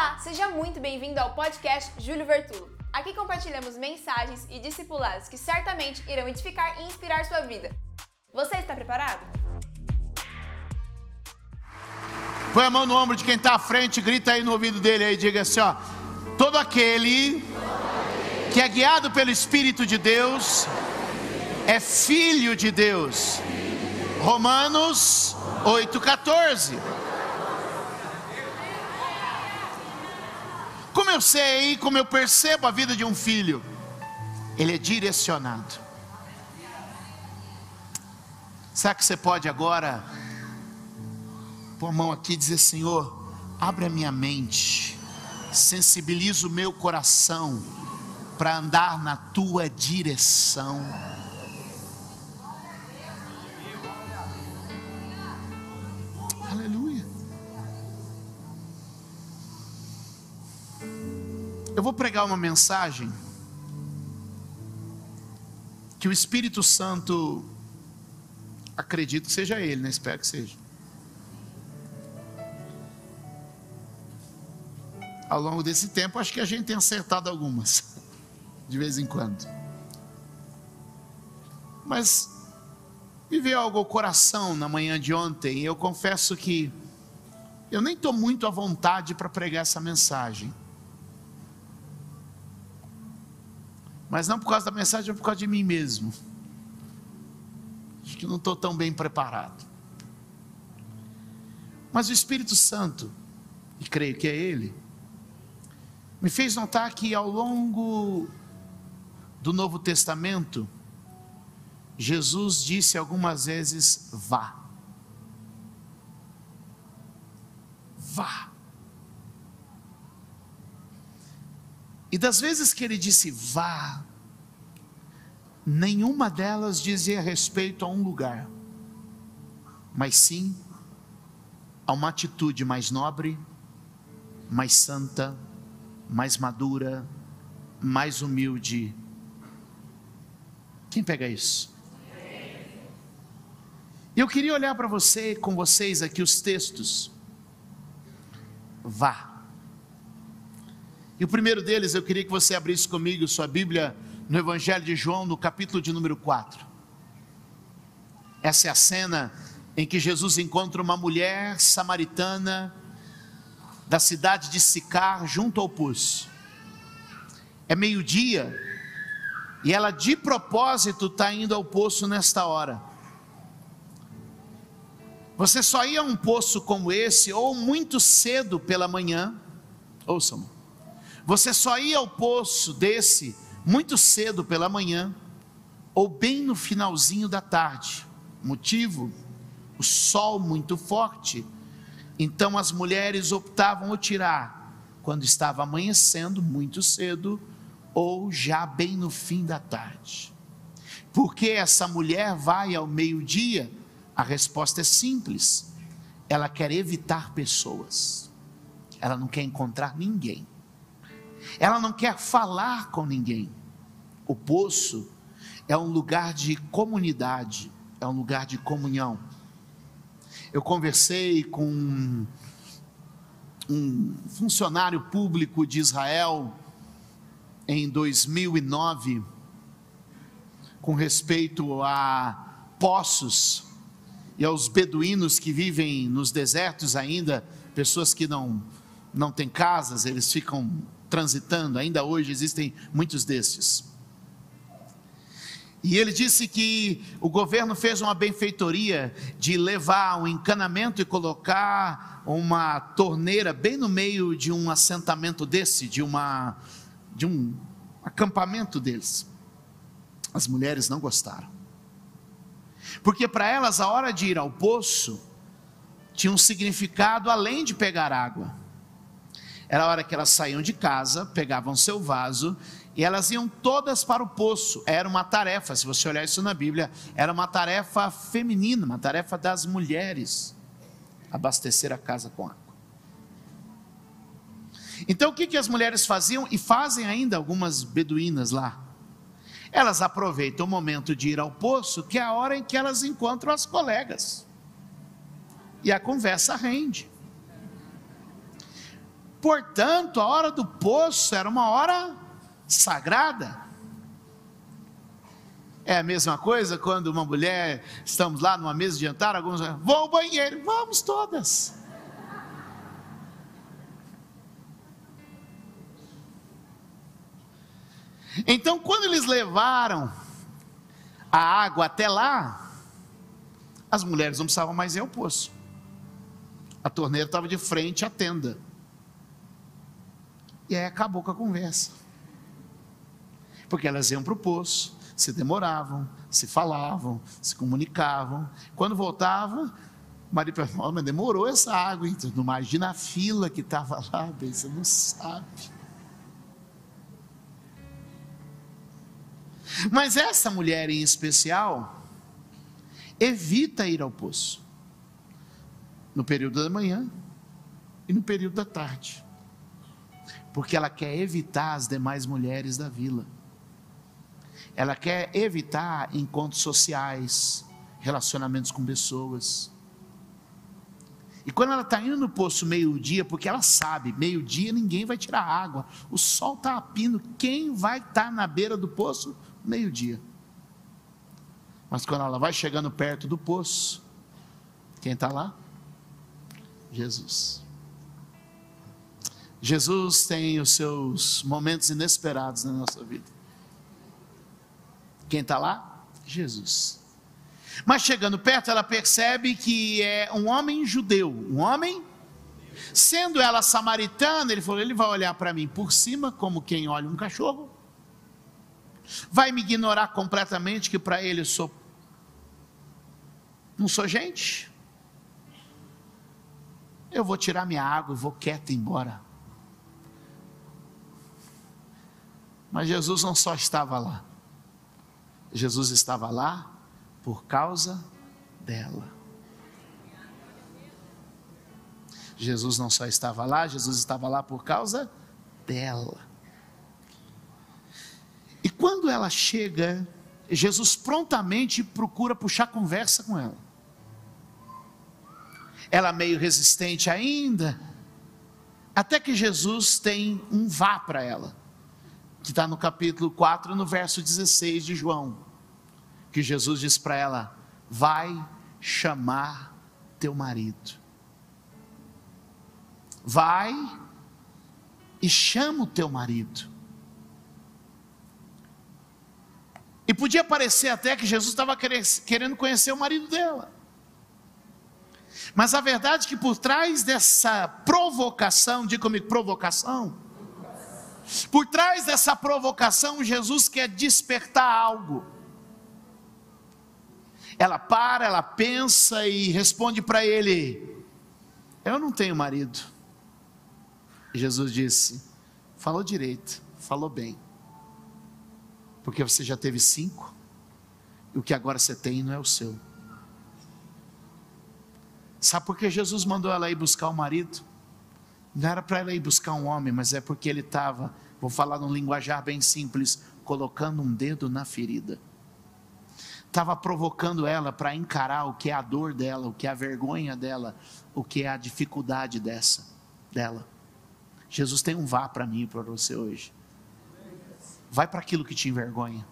Olá, seja muito bem-vindo ao podcast Júlio Vertulo. Aqui compartilhamos mensagens e discipulados que certamente irão edificar e inspirar sua vida. Você está preparado? Põe a mão no ombro de quem está à frente, grita aí no ouvido dele aí, diga assim: ó, todo aquele que é guiado pelo Espírito de Deus é filho de Deus. Romanos 8,14. Como eu sei, como eu percebo a vida de um filho, ele é direcionado. Será que você pode agora pôr a mão aqui e dizer: Senhor, abre a minha mente, sensibiliza o meu coração para andar na tua direção. Eu vou pregar uma mensagem que o Espírito Santo acredito que seja ele, né? Espero que seja. Ao longo desse tempo, acho que a gente tem acertado algumas, de vez em quando. Mas me veio algo ao coração na manhã de ontem, e eu confesso que eu nem estou muito à vontade para pregar essa mensagem. Mas não por causa da mensagem, mas por causa de mim mesmo. Acho que não estou tão bem preparado. Mas o Espírito Santo, e creio que é Ele, me fez notar que ao longo do Novo Testamento, Jesus disse algumas vezes: vá. Vá. E das vezes que ele disse vá, nenhuma delas dizia respeito a um lugar, mas sim a uma atitude mais nobre, mais santa, mais madura, mais humilde. Quem pega isso? Eu queria olhar para você, com vocês aqui os textos. Vá. E o primeiro deles, eu queria que você abrisse comigo sua Bíblia no Evangelho de João, no capítulo de número 4. Essa é a cena em que Jesus encontra uma mulher samaritana da cidade de Sicar, junto ao poço. É meio-dia e ela de propósito está indo ao poço nesta hora. Você só ia a um poço como esse, ou muito cedo pela manhã, ouçam, você só ia ao poço desse muito cedo pela manhã, ou bem no finalzinho da tarde. Motivo? O sol muito forte. Então as mulheres optavam por tirar quando estava amanhecendo muito cedo, ou já bem no fim da tarde. Porque essa mulher vai ao meio-dia? A resposta é simples. Ela quer evitar pessoas. Ela não quer encontrar ninguém. Ela não quer falar com ninguém. O poço é um lugar de comunidade, é um lugar de comunhão. Eu conversei com um funcionário público de Israel em 2009 com respeito a poços e aos beduínos que vivem nos desertos ainda, pessoas que não não têm casas, eles ficam transitando, ainda hoje existem muitos desses. E ele disse que o governo fez uma benfeitoria de levar um encanamento e colocar uma torneira bem no meio de um assentamento desse, de uma de um acampamento deles. As mulheres não gostaram. Porque para elas a hora de ir ao poço tinha um significado além de pegar água. Era a hora que elas saíam de casa, pegavam seu vaso e elas iam todas para o poço. Era uma tarefa, se você olhar isso na Bíblia, era uma tarefa feminina, uma tarefa das mulheres, abastecer a casa com água. Então o que, que as mulheres faziam e fazem ainda algumas beduínas lá? Elas aproveitam o momento de ir ao poço, que é a hora em que elas encontram as colegas. E a conversa rende. Portanto, a hora do poço era uma hora sagrada. É a mesma coisa quando uma mulher, estamos lá numa mesa de jantar, alguns vão ao banheiro, vamos todas. Então, quando eles levaram a água até lá, as mulheres não precisavam mais ir ao poço. A torneira estava de frente à tenda. E aí acabou com a conversa. Porque elas iam para o poço, se demoravam, se falavam, se comunicavam. Quando voltavam, o marido falou, mas demorou essa água, hein? Não imagina a fila que estava lá, você não sabe. Mas essa mulher em especial evita ir ao poço no período da manhã e no período da tarde, porque ela quer evitar as demais mulheres da vila. Ela quer evitar encontros sociais, relacionamentos com pessoas. E quando ela está indo no poço meio-dia, porque ela sabe, meio-dia ninguém vai tirar água, o sol está apindo, quem vai estar tá na beira do poço? meio-dia. Mas quando ela vai chegando perto do poço, quem está lá? Jesus. Jesus tem os seus momentos inesperados na nossa vida. Quem está lá? Jesus. Mas chegando perto, ela percebe que é um homem judeu, um homem. Sendo ela samaritana, ele falou: ele vai olhar para mim por cima, como quem olha um cachorro, Vai me ignorar completamente que para ele eu sou não sou gente? Eu vou tirar minha água e vou quieto embora. Mas Jesus não só estava lá. Jesus estava lá por causa dela. Jesus não só estava lá, Jesus estava lá por causa dela. E quando ela chega, Jesus prontamente procura puxar conversa com ela. Ela meio resistente ainda, até que Jesus tem um vá para ela, que está no capítulo 4, no verso 16 de João, que Jesus diz para ela: Vai chamar teu marido. Vai e chama o teu marido. E podia parecer até que Jesus estava querendo conhecer o marido dela. Mas a verdade é que por trás dessa provocação, diga comigo, provocação. Por trás dessa provocação, Jesus quer despertar algo. Ela para, ela pensa e responde para ele: Eu não tenho marido. Jesus disse: Falou direito, falou bem. Porque você já teve cinco, e o que agora você tem não é o seu. Sabe por que Jesus mandou ela ir buscar o marido? Não era para ela ir buscar um homem, mas é porque ele estava, vou falar num linguajar bem simples, colocando um dedo na ferida. Estava provocando ela para encarar o que é a dor dela, o que é a vergonha dela, o que é a dificuldade dessa, dela. Jesus tem um vá para mim e para você hoje. Vai para aquilo que te envergonha.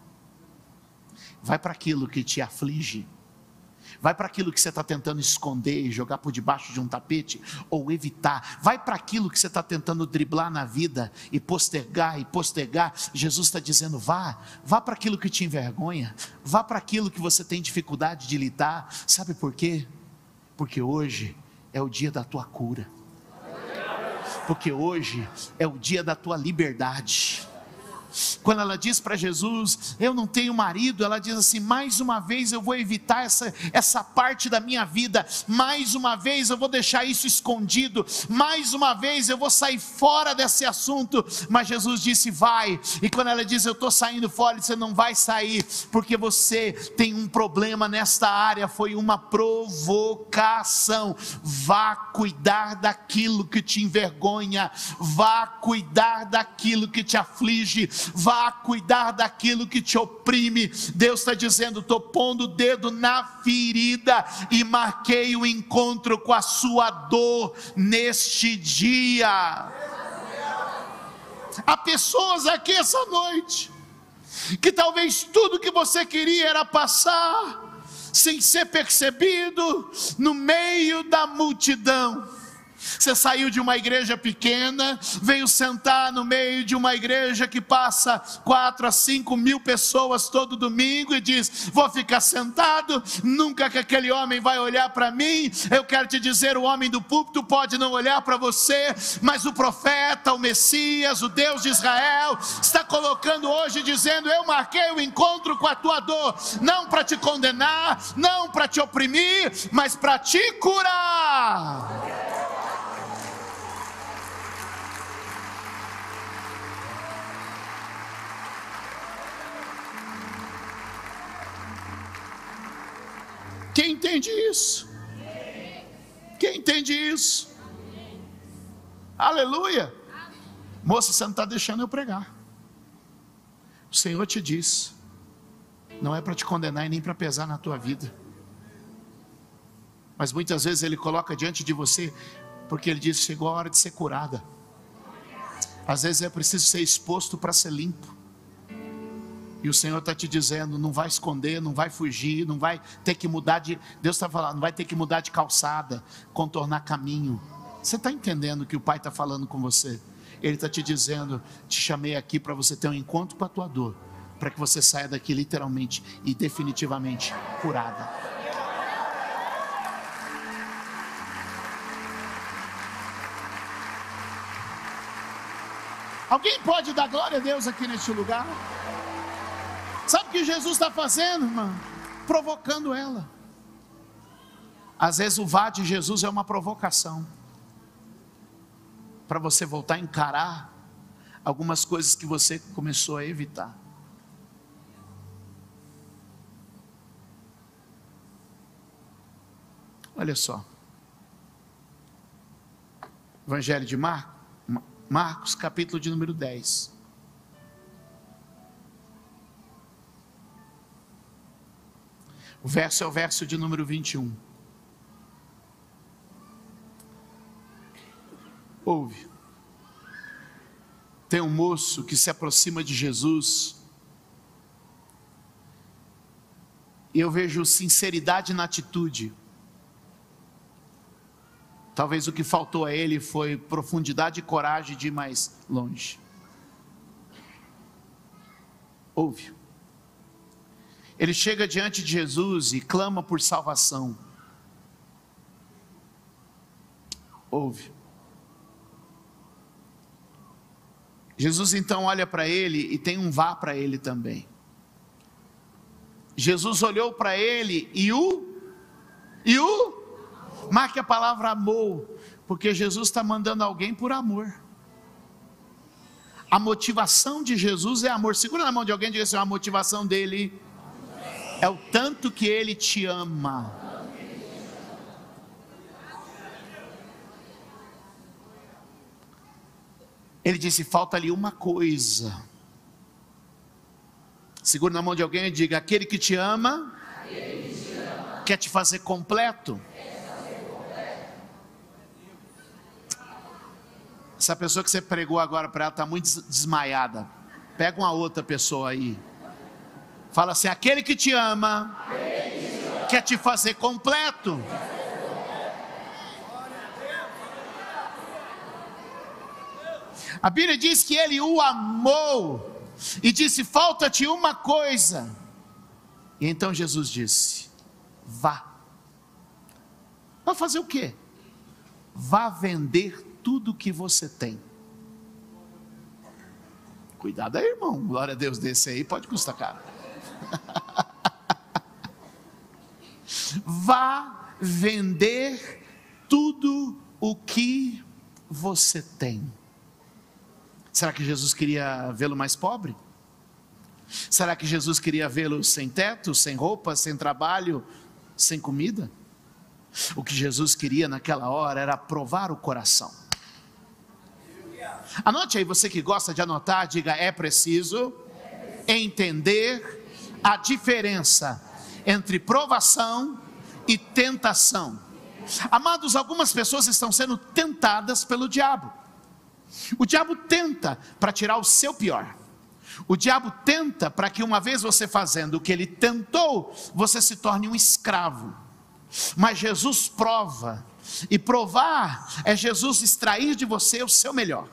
Vai para aquilo que te aflige. Vai para aquilo que você está tentando esconder e jogar por debaixo de um tapete ou evitar. Vai para aquilo que você está tentando driblar na vida e postergar e postergar. Jesus está dizendo: vá, vá para aquilo que te envergonha. Vá para aquilo que você tem dificuldade de lidar. Sabe por quê? Porque hoje é o dia da tua cura. Porque hoje é o dia da tua liberdade quando ela diz para Jesus: Eu não tenho marido, ela diz assim: Mais uma vez eu vou evitar essa, essa parte da minha vida, mais uma vez eu vou deixar isso escondido, mais uma vez eu vou sair fora desse assunto. Mas Jesus disse: Vai, e quando ela diz: Eu estou saindo fora, você não vai sair, porque você tem um problema nesta área, foi uma provocação. Vá cuidar daquilo que te envergonha, vá cuidar daquilo que te aflige, vá cuidar daquilo que te oprime. Deus está dizendo: estou pondo o dedo na ferida e marquei o encontro com a sua dor neste dia. Há pessoas aqui essa noite que talvez tudo que você queria era passar sem ser percebido no meio da multidão você saiu de uma igreja pequena, veio sentar no meio de uma igreja que passa quatro a cinco mil pessoas todo domingo e diz: Vou ficar sentado, nunca que aquele homem vai olhar para mim. Eu quero te dizer: o homem do púlpito pode não olhar para você, mas o profeta, o Messias, o Deus de Israel, está colocando hoje dizendo: Eu marquei o encontro com a tua dor, não para te condenar, não para te oprimir, mas para te curar. Quem entende isso? Quem entende isso? Aleluia. Moça, você não está deixando eu pregar. O Senhor te diz, não é para te condenar e nem para pesar na tua vida. Mas muitas vezes Ele coloca diante de você, porque Ele diz: chegou a hora de ser curada. Às vezes é preciso ser exposto para ser limpo. E o Senhor está te dizendo: não vai esconder, não vai fugir, não vai ter que mudar de. Deus está falando, não vai ter que mudar de calçada, contornar caminho. Você está entendendo o que o Pai está falando com você? Ele está te dizendo: te chamei aqui para você ter um encontro com a tua dor, para que você saia daqui literalmente e definitivamente curada. Alguém pode dar glória a Deus aqui neste lugar? Sabe o que Jesus está fazendo, irmão? Provocando ela. Às vezes o vá de Jesus é uma provocação para você voltar a encarar algumas coisas que você começou a evitar. Olha só. Evangelho de Marcos, Marcos, capítulo de número 10. O verso é o verso de número 21. Ouve. Tem um moço que se aproxima de Jesus. E eu vejo sinceridade na atitude. Talvez o que faltou a ele foi profundidade e coragem de ir mais longe. Ouve. Ele chega diante de Jesus e clama por salvação. Ouve. Jesus então olha para ele e tem um vá para ele também. Jesus olhou para ele e o e o marque a palavra amou, porque Jesus está mandando alguém por amor. A motivação de Jesus é amor. Segura na mão de alguém e diga assim: a motivação dele é o tanto que Ele te ama. Ele disse: falta ali uma coisa. Segure na mão de alguém e diga: aquele que te ama, que te ama. quer te fazer completo. Essa pessoa que você pregou agora para ela está muito desmaiada. Pega uma outra pessoa aí. Fala assim: aquele que te ama, quer te fazer completo. A Bíblia diz que ele o amou e disse: falta-te uma coisa. E então Jesus disse: vá. Vai fazer o quê? Vá vender tudo que você tem. Cuidado aí, irmão. Glória a Deus desse aí, pode custar caro. Vá vender tudo o que você tem. Será que Jesus queria vê-lo mais pobre? Será que Jesus queria vê-lo sem teto, sem roupa, sem trabalho, sem comida? O que Jesus queria naquela hora era provar o coração. Anote aí, você que gosta de anotar, diga: é preciso entender a diferença entre provação e tentação. Amados, algumas pessoas estão sendo tentadas pelo diabo. O diabo tenta para tirar o seu pior. O diabo tenta para que uma vez você fazendo o que ele tentou, você se torne um escravo. Mas Jesus prova, e provar é Jesus extrair de você o seu melhor.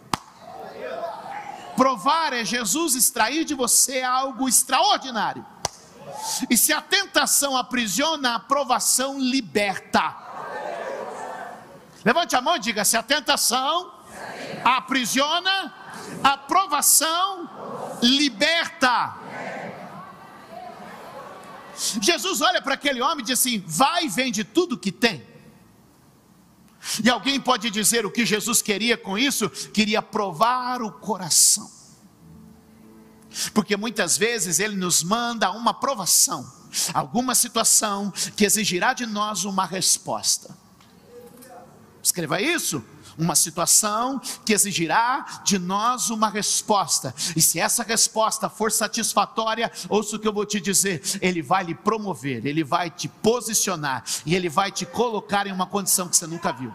Provar é Jesus extrair de você algo extraordinário. E se a tentação aprisiona, a aprovação liberta. Levante a mão e diga: se a tentação aprisiona, a aprovação liberta. Jesus olha para aquele homem e diz assim: vai e vende tudo que tem. E alguém pode dizer o que Jesus queria com isso? Queria provar o coração. Porque muitas vezes ele nos manda uma provação, alguma situação que exigirá de nós uma resposta. Escreva isso uma situação que exigirá de nós uma resposta. E se essa resposta for satisfatória, ouça o que eu vou te dizer: Ele vai lhe promover, Ele vai te posicionar e Ele vai te colocar em uma condição que você nunca viu.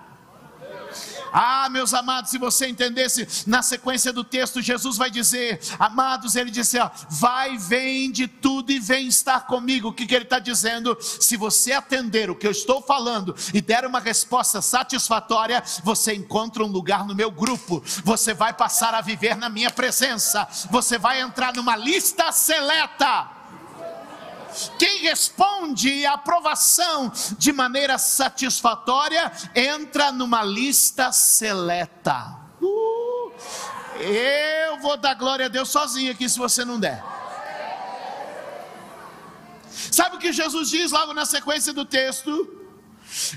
Ah, meus amados, se você entendesse na sequência do texto, Jesus vai dizer: Amados, ele disse: ó, Vai, vende tudo e vem estar comigo. O que, que ele está dizendo? Se você atender o que eu estou falando e der uma resposta satisfatória, você encontra um lugar no meu grupo, você vai passar a viver na minha presença, você vai entrar numa lista seleta quem responde a aprovação de maneira satisfatória entra numa lista seleta. Uh, eu vou dar glória a Deus sozinho aqui se você não der. Sabe o que Jesus diz logo na sequência do texto?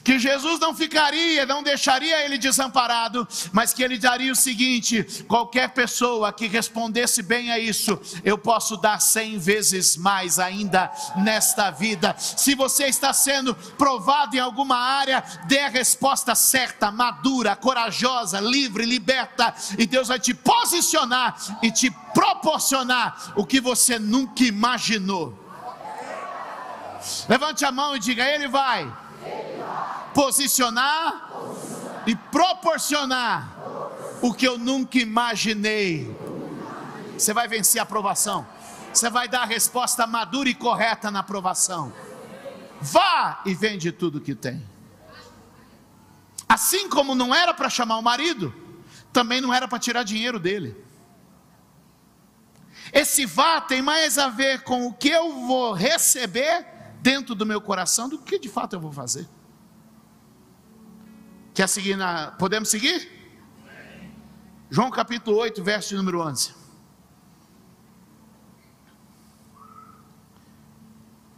Que Jesus não ficaria, não deixaria ele desamparado, mas que ele daria o seguinte: qualquer pessoa que respondesse bem a isso, eu posso dar cem vezes mais ainda nesta vida. Se você está sendo provado em alguma área, dê a resposta certa, madura, corajosa, livre, liberta, e Deus vai te posicionar e te proporcionar o que você nunca imaginou. Levante a mão e diga: Ele vai posicionar e proporcionar o que eu nunca imaginei. Você vai vencer a aprovação. Você vai dar a resposta madura e correta na aprovação. Vá e vende tudo que tem. Assim como não era para chamar o marido, também não era para tirar dinheiro dele. Esse vá tem mais a ver com o que eu vou receber dentro do meu coração do que de fato eu vou fazer. Quer seguir na. Podemos seguir? João capítulo 8, verso número 11.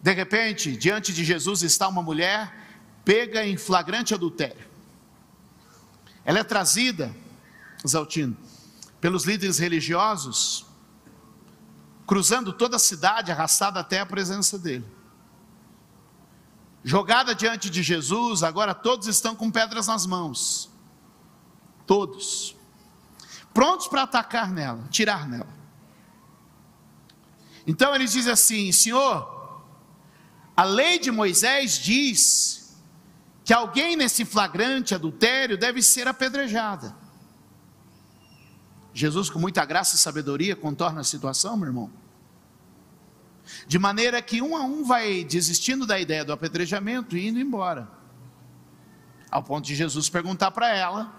De repente, diante de Jesus está uma mulher pega em flagrante adultério. Ela é trazida, Zaltino, pelos líderes religiosos, cruzando toda a cidade, arrastada até a presença dele jogada diante de Jesus, agora todos estão com pedras nas mãos. Todos. Prontos para atacar nela, tirar nela. Então ele diz assim: Senhor, a lei de Moisés diz que alguém nesse flagrante adultério deve ser apedrejada. Jesus, com muita graça e sabedoria, contorna a situação, meu irmão. De maneira que um a um vai desistindo da ideia do apedrejamento e indo embora. Ao ponto de Jesus perguntar para ela: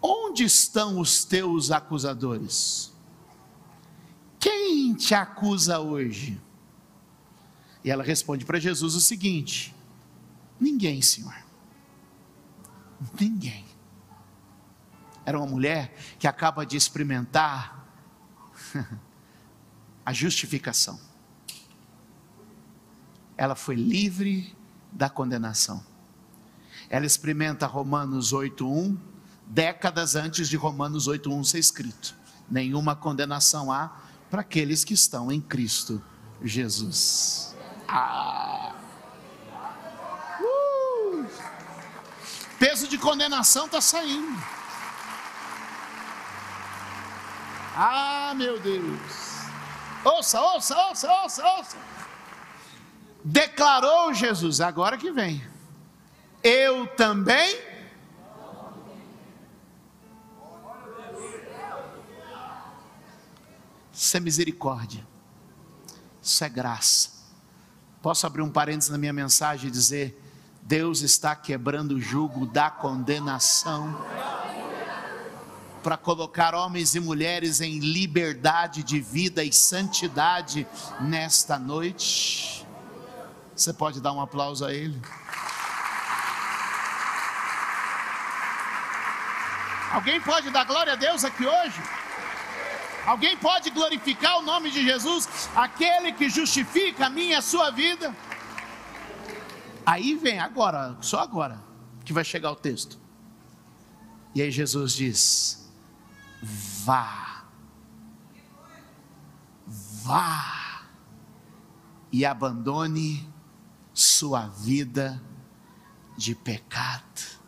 Onde estão os teus acusadores? Quem te acusa hoje? E ela responde para Jesus o seguinte: Ninguém, Senhor. Ninguém. Era uma mulher que acaba de experimentar a justificação. Ela foi livre da condenação. Ela experimenta Romanos 8:1 décadas antes de Romanos 8:1 ser escrito. Nenhuma condenação há para aqueles que estão em Cristo Jesus. Ah. Uh. Peso de condenação está saindo. Ah, meu Deus. Ouça, ouça, ouça, ouça, ouça. Declarou Jesus, agora que vem. Eu também. Isso é misericórdia. Isso é graça. Posso abrir um parênteses na minha mensagem e dizer: Deus está quebrando o jugo da condenação para colocar homens e mulheres em liberdade de vida e santidade nesta noite. Você pode dar um aplauso a Ele? Alguém pode dar glória a Deus aqui hoje? Alguém pode glorificar o nome de Jesus, aquele que justifica a minha e a sua vida? Aí vem agora, só agora, que vai chegar o texto. E aí Jesus diz: vá, vá e abandone sua vida de pecado.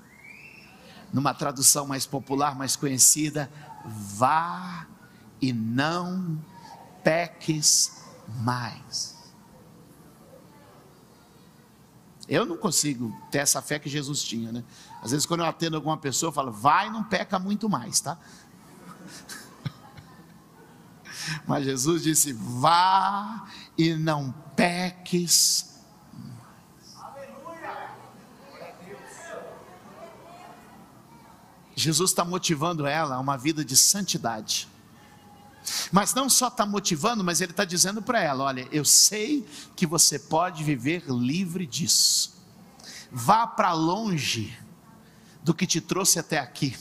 Numa tradução mais popular, mais conhecida, vá e não peques mais. Eu não consigo ter essa fé que Jesus tinha, né? Às vezes, quando eu atendo alguma pessoa, eu falo, vai e não peca muito mais, tá? Mas Jesus disse: vá e não peques. Jesus está motivando ela a uma vida de santidade. Mas não só está motivando, mas ele está dizendo para ela: olha, eu sei que você pode viver livre disso. Vá para longe do que te trouxe até aqui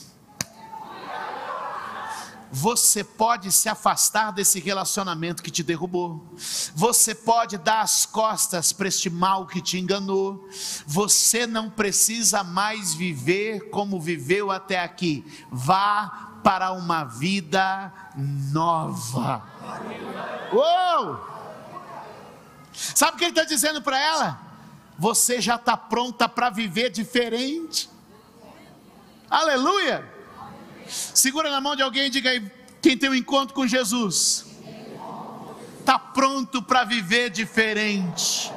você pode se afastar desse relacionamento que te derrubou, você pode dar as costas para este mal que te enganou, você não precisa mais viver como viveu até aqui, vá para uma vida nova. Uou! Sabe o que ele está dizendo para ela? Você já está pronta para viver diferente. Aleluia! Segura na mão de alguém e diga aí, quem tem um encontro com Jesus, está pronto para viver diferente.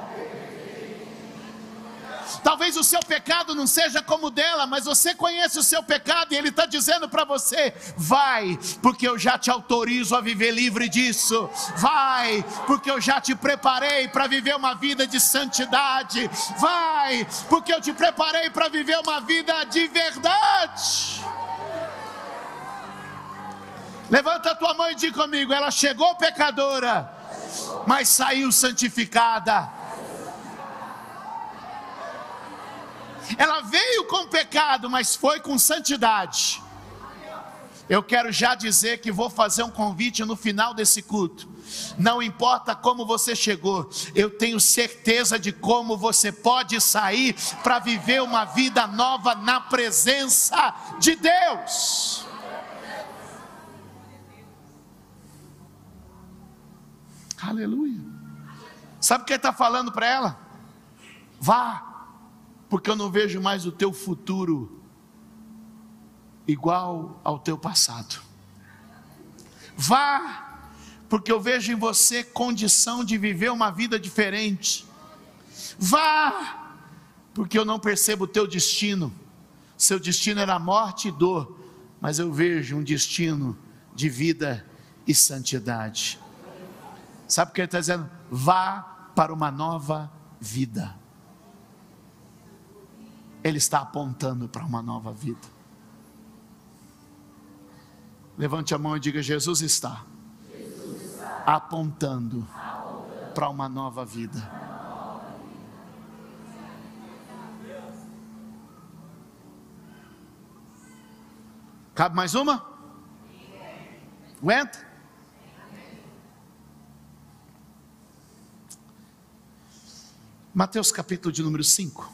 Talvez o seu pecado não seja como o dela, mas você conhece o seu pecado e Ele está dizendo para você: vai, porque eu já te autorizo a viver livre disso. Vai, porque eu já te preparei para viver uma vida de santidade. Vai, porque eu te preparei para viver uma vida de verdade. Levanta a tua mão e diz comigo: ela chegou pecadora, mas saiu santificada. Ela veio com pecado, mas foi com santidade. Eu quero já dizer que vou fazer um convite no final desse culto. Não importa como você chegou, eu tenho certeza de como você pode sair para viver uma vida nova na presença de Deus. Aleluia. Sabe o que ele está falando para ela? Vá, porque eu não vejo mais o teu futuro igual ao teu passado. Vá, porque eu vejo em você condição de viver uma vida diferente. Vá, porque eu não percebo o teu destino. Seu destino era morte e dor, mas eu vejo um destino de vida e santidade. Sabe o que ele está dizendo? Vá para uma nova vida. Ele está apontando para uma nova vida. Levante a mão e diga: Jesus está, Jesus está apontando, apontando para uma nova vida. Cabe mais uma? Aguenta? Mateus capítulo de número 5.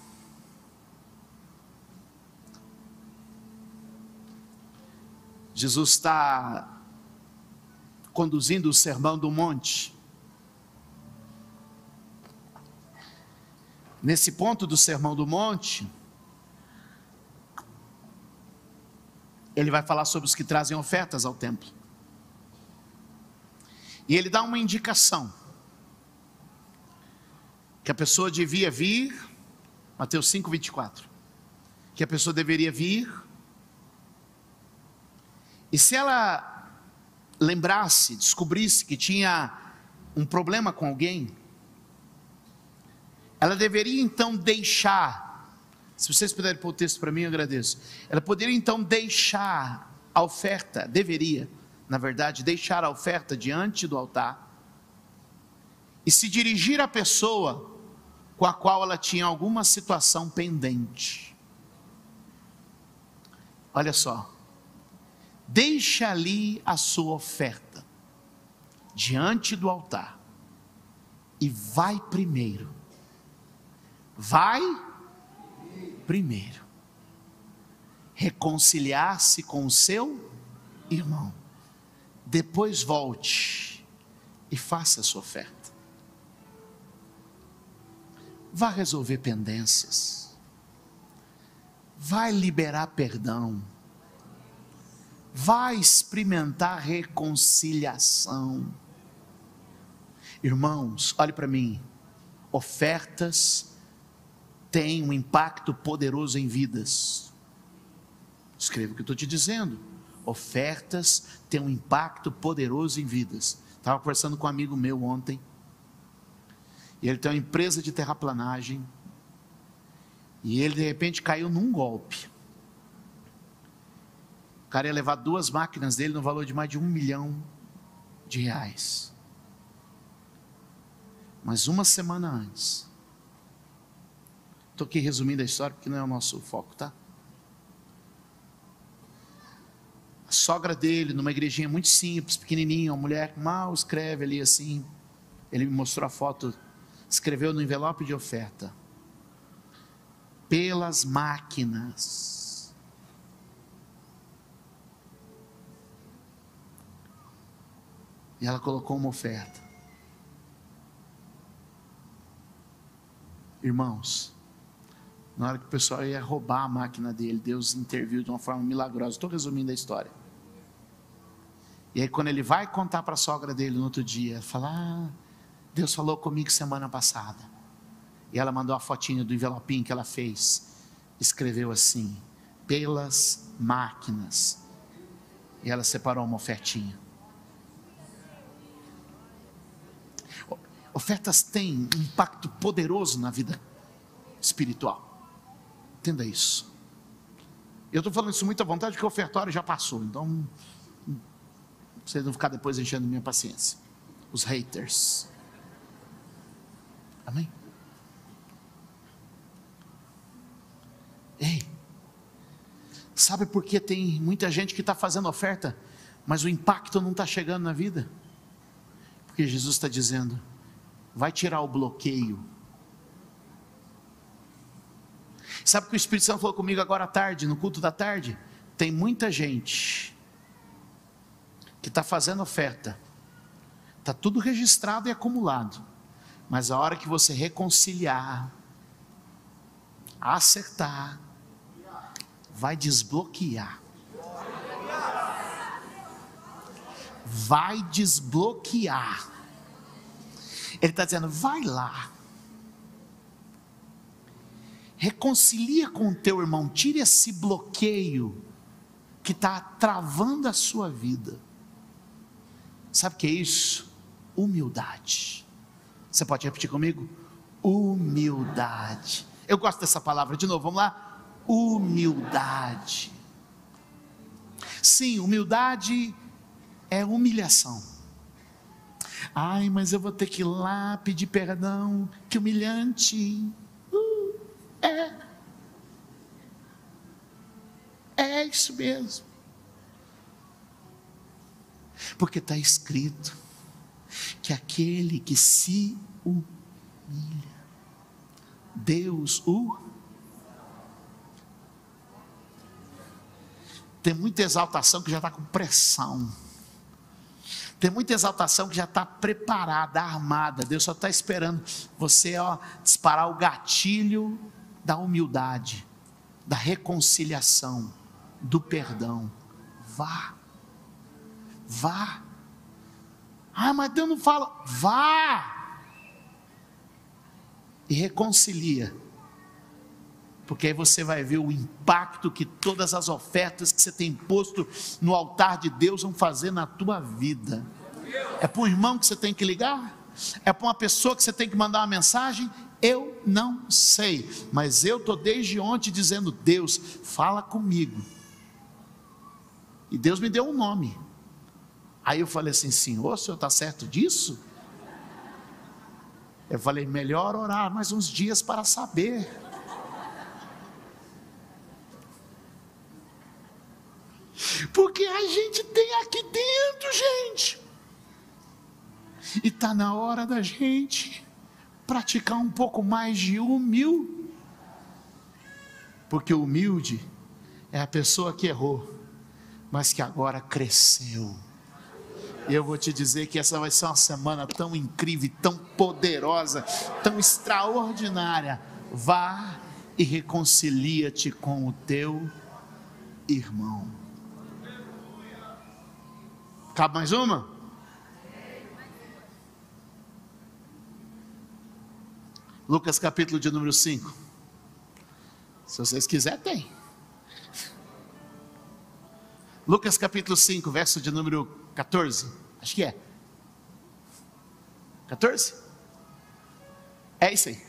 Jesus está conduzindo o sermão do monte. Nesse ponto do sermão do monte, ele vai falar sobre os que trazem ofertas ao templo. E ele dá uma indicação: que a pessoa devia vir, Mateus 5, 24, que a pessoa deveria vir, e se ela lembrasse, descobrisse que tinha um problema com alguém, ela deveria então deixar, se vocês puderem pôr o texto para mim, eu agradeço. Ela poderia então deixar a oferta, deveria, na verdade, deixar a oferta diante do altar e se dirigir à pessoa com a qual ela tinha alguma situação pendente. Olha só, deixa ali a sua oferta diante do altar e vai primeiro. Vai primeiro reconciliar-se com o seu irmão. Depois volte e faça a sua oferta. Vá resolver pendências. Vai liberar perdão. Vai experimentar reconciliação. Irmãos, olhe para mim. Ofertas têm um impacto poderoso em vidas. Escreva o que eu estou te dizendo. Ofertas têm um impacto poderoso em vidas. Estava conversando com um amigo meu ontem e ele tem uma empresa de terraplanagem. E ele de repente caiu num golpe. O cara ia levar duas máquinas dele no valor de mais de um milhão de reais. Mas uma semana antes, estou aqui resumindo a história porque não é o nosso foco, tá? A sogra dele, numa igrejinha muito simples, pequenininha, uma mulher mal escreve ali assim. Ele me mostrou a foto escreveu no envelope de oferta: pelas máquinas. E ela colocou uma oferta. Irmãos, na hora que o pessoal ia roubar a máquina dele, Deus interviu de uma forma milagrosa. Estou resumindo a história. E aí, quando ele vai contar para a sogra dele no outro dia, fala: ah, Deus falou comigo semana passada. E ela mandou a fotinha do envelopinho que ela fez. Escreveu assim: pelas máquinas. E ela separou uma ofertinha. Ofertas têm um impacto poderoso na vida espiritual. Entenda isso. Eu estou falando isso muito à vontade porque o ofertório já passou. Então, vocês não ficar depois enchendo minha paciência. Os haters. Amém? Ei, sabe por que tem muita gente que está fazendo oferta, mas o impacto não está chegando na vida? Porque Jesus está dizendo: vai tirar o bloqueio. Sabe o que o Espírito Santo falou comigo agora à tarde, no culto da tarde? Tem muita gente que está fazendo oferta, está tudo registrado e acumulado mas a hora que você reconciliar, acertar, vai desbloquear. Vai desbloquear. Ele está dizendo: vai lá. Reconcilia com o teu irmão, tire esse bloqueio que está travando a sua vida. Sabe o que é isso? Humildade. Você pode repetir comigo? Humildade. Eu gosto dessa palavra de novo, vamos lá? Humildade. Sim, humildade é humilhação. Ai, mas eu vou ter que ir lá pedir perdão, que humilhante. Uh, é. É isso mesmo. Porque está escrito: que aquele que se humilha, Deus o. Tem muita exaltação que já está com pressão. Tem muita exaltação que já está preparada, armada. Deus só está esperando você ó, disparar o gatilho da humildade, da reconciliação, do perdão. Vá, vá Ah, mas Deus não fala. Vá! E reconcilia. Porque aí você vai ver o impacto que todas as ofertas que você tem posto no altar de Deus vão fazer na tua vida. É para um irmão que você tem que ligar? É para uma pessoa que você tem que mandar uma mensagem? Eu não sei, mas eu estou desde ontem dizendo: Deus, fala comigo. E Deus me deu um nome. Aí eu falei assim: Senhor, o senhor está certo disso? Eu falei: melhor orar mais uns dias para saber. Porque a gente tem aqui dentro, gente. E está na hora da gente praticar um pouco mais de humil. Porque humilde é a pessoa que errou, mas que agora cresceu. E eu vou te dizer que essa vai ser uma semana tão incrível, tão poderosa, tão extraordinária. Vá e reconcilia-te com o teu irmão. Cabe mais uma? Lucas capítulo de número 5. Se vocês quiserem, tem. Lucas capítulo 5, verso de número 14. Acho que é. 14? É isso aí.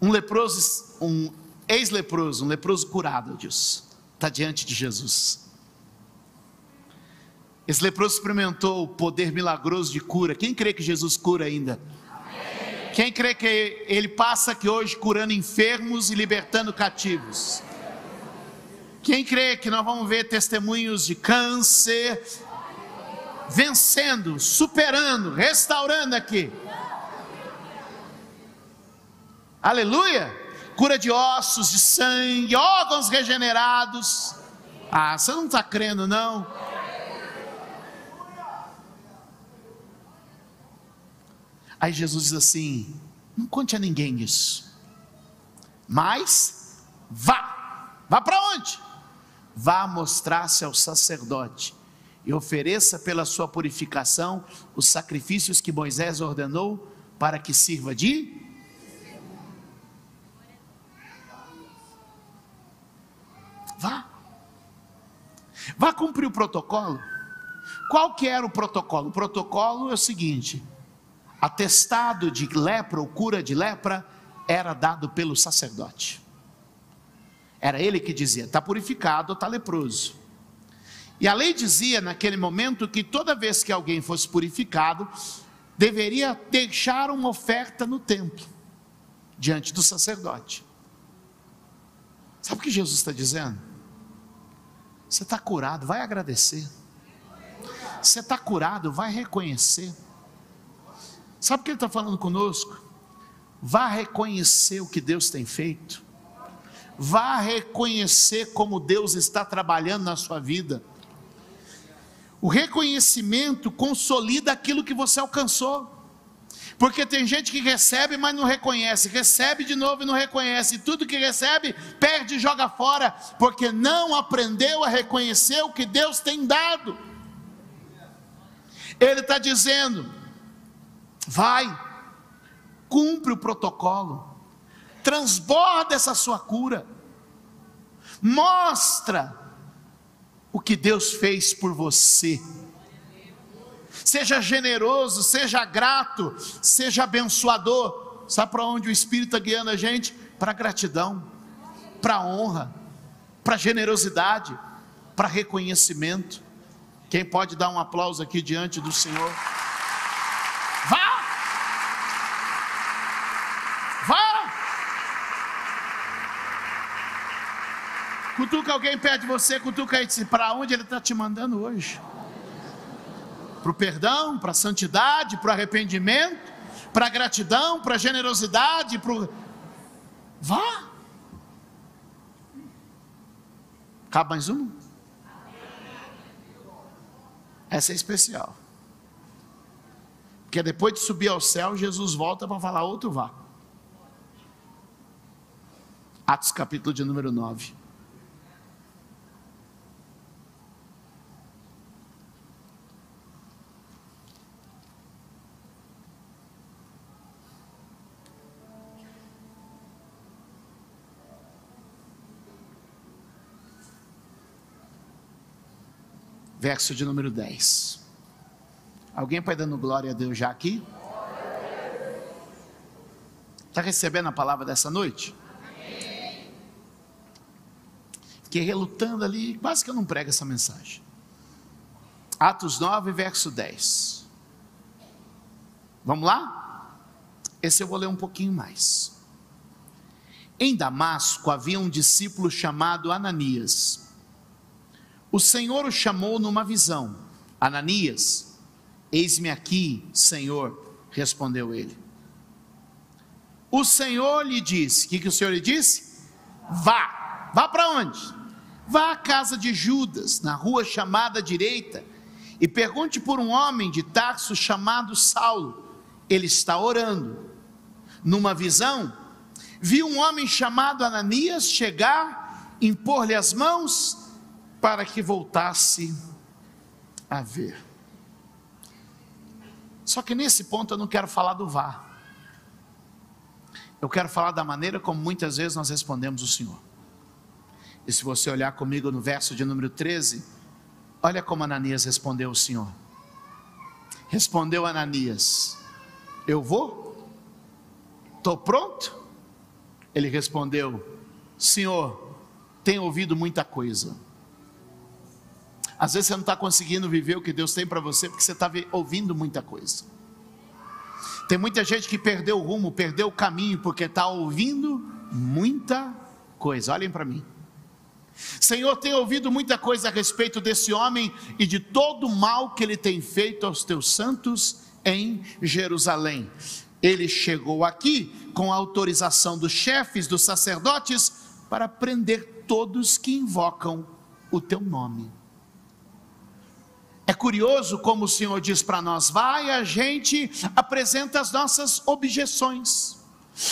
Um leproso, um ex-leproso, um leproso curado, Deus, está diante de Jesus. Esse leproso experimentou o poder milagroso de cura. Quem crê que Jesus cura ainda? Quem crê que ele passa aqui hoje curando enfermos e libertando cativos? Quem crê que nós vamos ver testemunhos de câncer vencendo, superando, restaurando aqui? Aleluia! Cura de ossos, de sangue, órgãos regenerados. Ah, você não está crendo, não? Aí Jesus diz assim: não conte a ninguém isso, mas vá, vá para onde? Vá mostrar-se ao sacerdote e ofereça pela sua purificação os sacrifícios que Moisés ordenou para que sirva de Vá. Vá cumprir o protocolo. Qual que era o protocolo? O protocolo é o seguinte: atestado de lepra ou cura de lepra era dado pelo sacerdote. Era ele que dizia: está purificado, está leproso. E a lei dizia naquele momento que toda vez que alguém fosse purificado, deveria deixar uma oferta no templo, diante do sacerdote. Sabe o que Jesus está dizendo? Você está curado, vai agradecer. Você está curado, vai reconhecer. Sabe o que ele está falando conosco? Vá reconhecer o que Deus tem feito. Vá reconhecer como Deus está trabalhando na sua vida. O reconhecimento consolida aquilo que você alcançou. Porque tem gente que recebe, mas não reconhece, recebe de novo e não reconhece, e tudo que recebe, perde e joga fora, porque não aprendeu a reconhecer o que Deus tem dado. Ele está dizendo: Vai, cumpre o protocolo, transborda essa sua cura, mostra o que Deus fez por você. Seja generoso, seja grato, seja abençoador. Sabe para onde o Espírito está guiando a gente? Para gratidão, para honra, para generosidade, para reconhecimento. Quem pode dar um aplauso aqui diante do Senhor? Cutuca alguém perto de você, cutuca aí, para onde ele está te mandando hoje? Para o perdão, para a santidade, para o arrependimento, para a gratidão, para a generosidade, para o... Vá! Cabe mais um? Essa é especial. Porque depois de subir ao céu, Jesus volta para falar outro vá. Atos capítulo de número 9. Verso de número 10. Alguém vai dando glória a Deus já aqui? Está recebendo a palavra dessa noite? Fiquei relutando ali, quase que eu não prego essa mensagem. Atos 9, verso 10. Vamos lá? Esse eu vou ler um pouquinho mais. Em Damasco havia um discípulo chamado Ananias. O Senhor o chamou numa visão: Ananias, eis-me aqui, Senhor, respondeu ele. O Senhor lhe disse: O que, que o Senhor lhe disse? Vá. Vá para onde? Vá à casa de Judas, na rua chamada direita, e pergunte por um homem de Tarso chamado Saulo. Ele está orando. Numa visão, viu um homem chamado Ananias chegar, impor-lhe as mãos para que voltasse a ver. Só que nesse ponto eu não quero falar do vá. Eu quero falar da maneira como muitas vezes nós respondemos o Senhor. E se você olhar comigo no verso de número 13, olha como Ananias respondeu o Senhor. Respondeu Ananias: Eu vou? Estou pronto? Ele respondeu: Senhor, tenho ouvido muita coisa. Às vezes você não está conseguindo viver o que Deus tem para você porque você está ouvindo muita coisa. Tem muita gente que perdeu o rumo, perdeu o caminho porque está ouvindo muita coisa. Olhem para mim. Senhor, tenho ouvido muita coisa a respeito desse homem e de todo o mal que ele tem feito aos teus santos em Jerusalém. Ele chegou aqui com a autorização dos chefes, dos sacerdotes, para prender todos que invocam o teu nome. É curioso como o Senhor diz para nós: vai, a gente apresenta as nossas objeções.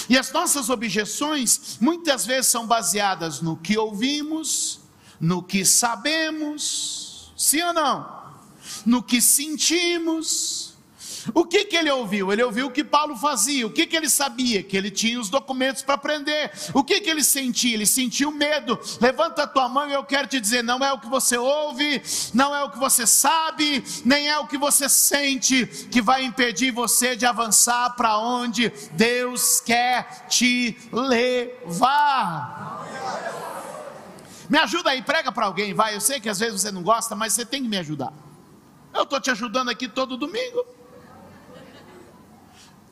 E as nossas objeções muitas vezes são baseadas no que ouvimos, no que sabemos, sim ou não? No que sentimos, o que, que ele ouviu? Ele ouviu o que Paulo fazia. O que, que ele sabia? Que ele tinha os documentos para prender. O que, que ele sentia? Ele sentiu medo. Levanta a tua mão e eu quero te dizer: não é o que você ouve, não é o que você sabe, nem é o que você sente que vai impedir você de avançar para onde Deus quer te levar. Me ajuda aí, prega para alguém, vai. Eu sei que às vezes você não gosta, mas você tem que me ajudar. Eu estou te ajudando aqui todo domingo.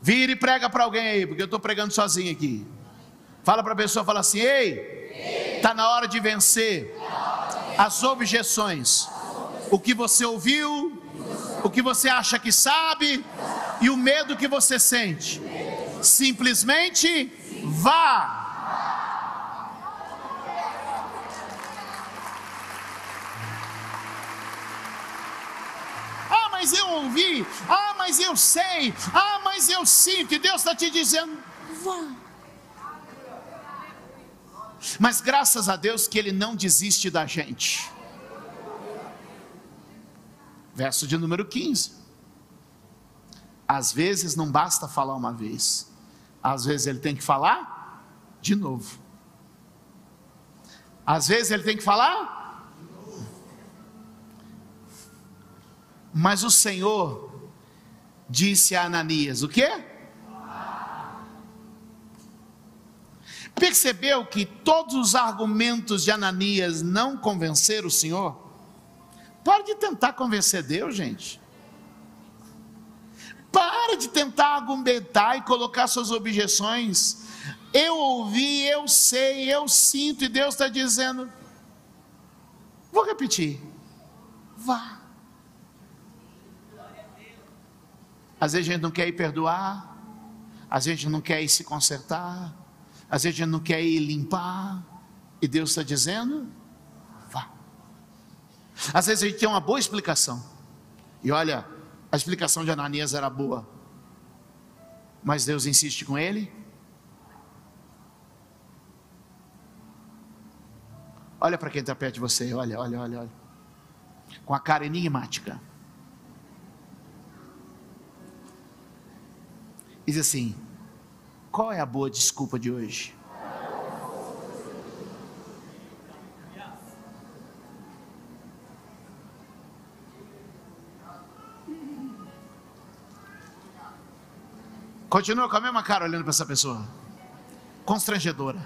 Vira e prega para alguém aí, porque eu estou pregando sozinho aqui. Fala para a pessoa, fala assim: Ei, está na hora de vencer as objeções. O que você ouviu, o que você acha que sabe e o medo que você sente. Simplesmente vá. Mas eu ouvi, ah, mas eu sei, ah, mas eu sinto, e Deus está te dizendo, vá. Mas graças a Deus que Ele não desiste da gente. Verso de número 15. Às vezes não basta falar uma vez, às vezes ele tem que falar de novo. Às vezes ele tem que falar Mas o Senhor disse a Ananias: O quê? Percebeu que todos os argumentos de Ananias não convenceram o Senhor? Para de tentar convencer Deus, gente. Para de tentar argumentar e colocar suas objeções. Eu ouvi, eu sei, eu sinto, e Deus está dizendo. Vou repetir. Vá. Às vezes a gente não quer ir perdoar, às vezes a gente não quer ir se consertar, às vezes a gente não quer ir limpar, e Deus está dizendo: vá. Às vezes a gente tem uma boa explicação, e olha, a explicação de Ananias era boa, mas Deus insiste com ele. Olha para quem está perto de você, olha, olha, olha, olha, com a cara enigmática. Diz assim: qual é a boa desculpa de hoje? Continua com a mesma cara olhando para essa pessoa. Constrangedora.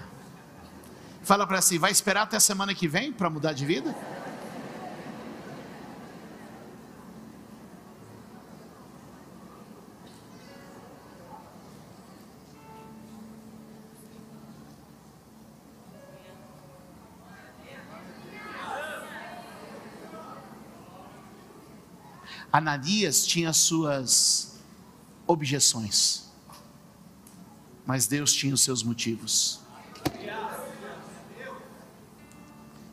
Fala para si, vai esperar até a semana que vem para mudar de vida? Ananias tinha suas objeções, mas Deus tinha os seus motivos.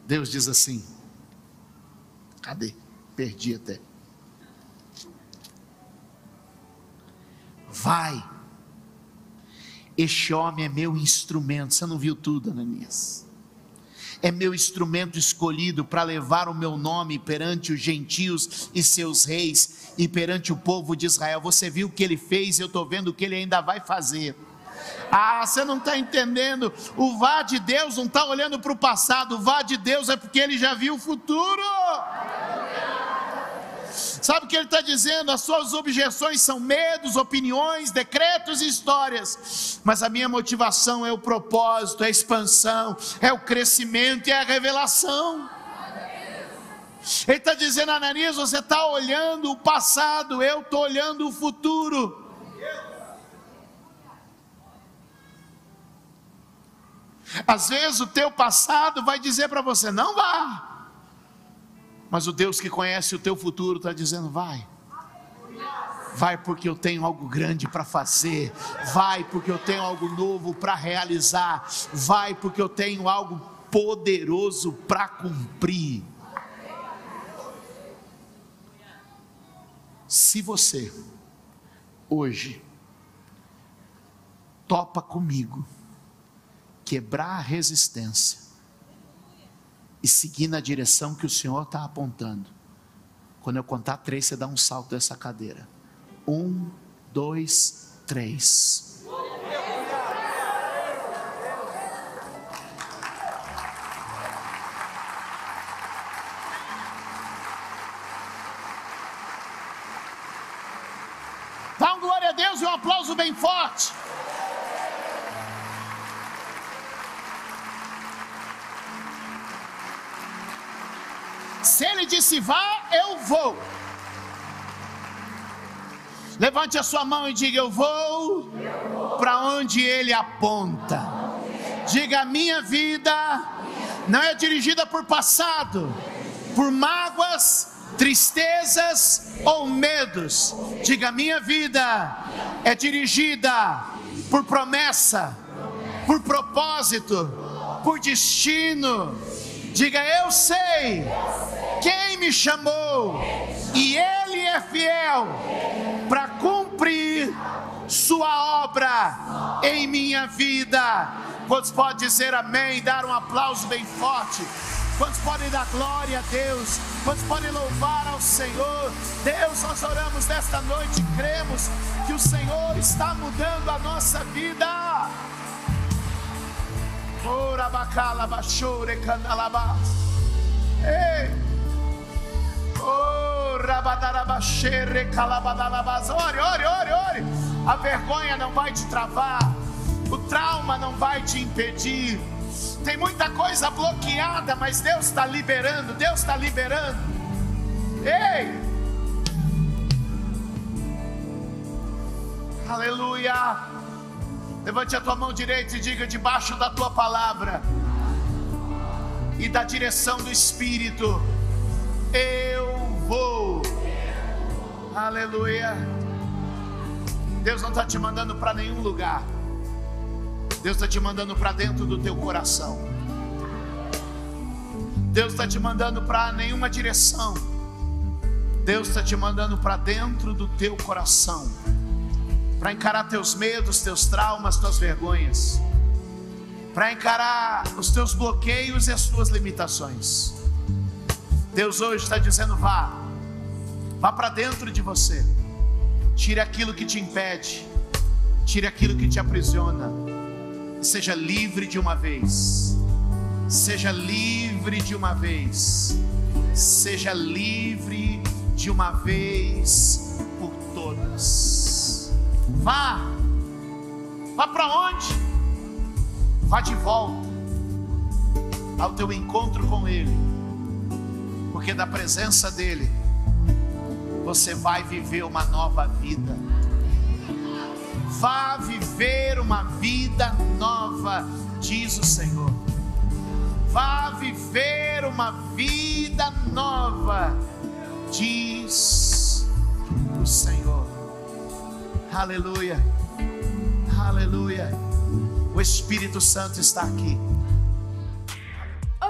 Deus diz assim: cadê? Perdi até. Vai, este homem é meu instrumento. Você não viu tudo, Ananias? É meu instrumento escolhido para levar o meu nome perante os gentios e seus reis e perante o povo de Israel. Você viu o que ele fez, eu estou vendo o que ele ainda vai fazer. Ah, você não está entendendo. O vá de Deus não está olhando para o passado, o vá de Deus é porque ele já viu o futuro. Sabe o que ele está dizendo? As suas objeções são medos, opiniões, decretos e histórias. Mas a minha motivação é o propósito, é a expansão, é o crescimento e é a revelação. Ele está dizendo, Ananias, você está olhando o passado, eu estou olhando o futuro. Às vezes o teu passado vai dizer para você: não vá. Mas o Deus que conhece o teu futuro está dizendo: vai. Vai porque eu tenho algo grande para fazer. Vai porque eu tenho algo novo para realizar. Vai porque eu tenho algo poderoso para cumprir. Se você hoje topa comigo quebrar a resistência e seguir na direção que o Senhor está apontando. Quando eu contar três, você dá um salto dessa cadeira. Um, dois, três. Disse vá, eu vou. Levante a sua mão e diga: Eu vou, vou. para onde ele aponta. Diga: minha vida não é dirigida por passado, por mágoas, tristezas ou medos. Diga: minha vida é dirigida por promessa, por propósito, por destino. Diga: Eu sei quem me chamou, e Ele é fiel para cumprir Sua obra em minha vida. Quantos podem dizer amém? Dar um aplauso bem forte. Quantos podem dar glória a Deus? Quantos podem louvar ao Senhor? Deus, nós oramos nesta noite, cremos que o Senhor está mudando a nossa vida. Ora bacala, bachure, canalabás. Ei! Oh, ore, ore, ore, ore. A vergonha não vai te travar. O trauma não vai te impedir. Tem muita coisa bloqueada, mas Deus está liberando. Deus está liberando. Ei! Aleluia! Levante a tua mão direita e diga debaixo da tua palavra e da direção do Espírito. Eu vou. Aleluia. Deus não está te mandando para nenhum lugar. Deus está te mandando para dentro do teu coração. Deus está te mandando para nenhuma direção. Deus está te mandando para dentro do teu coração. Para encarar teus medos, teus traumas, tuas vergonhas. Para encarar os teus bloqueios e as tuas limitações. Deus hoje está dizendo: vá, Vá para dentro de você. Tire aquilo que te impede. Tire aquilo que te aprisiona. Seja livre de uma vez. Seja livre de uma vez. Seja livre de uma vez por todas. Vá, Vá para onde? Vá de volta ao teu encontro com Ele, porque da presença dEle você vai viver uma nova vida. Vá viver uma vida nova, diz o Senhor. Vá viver uma vida nova, diz o Senhor. Aleluia, aleluia. O Espírito Santo está aqui.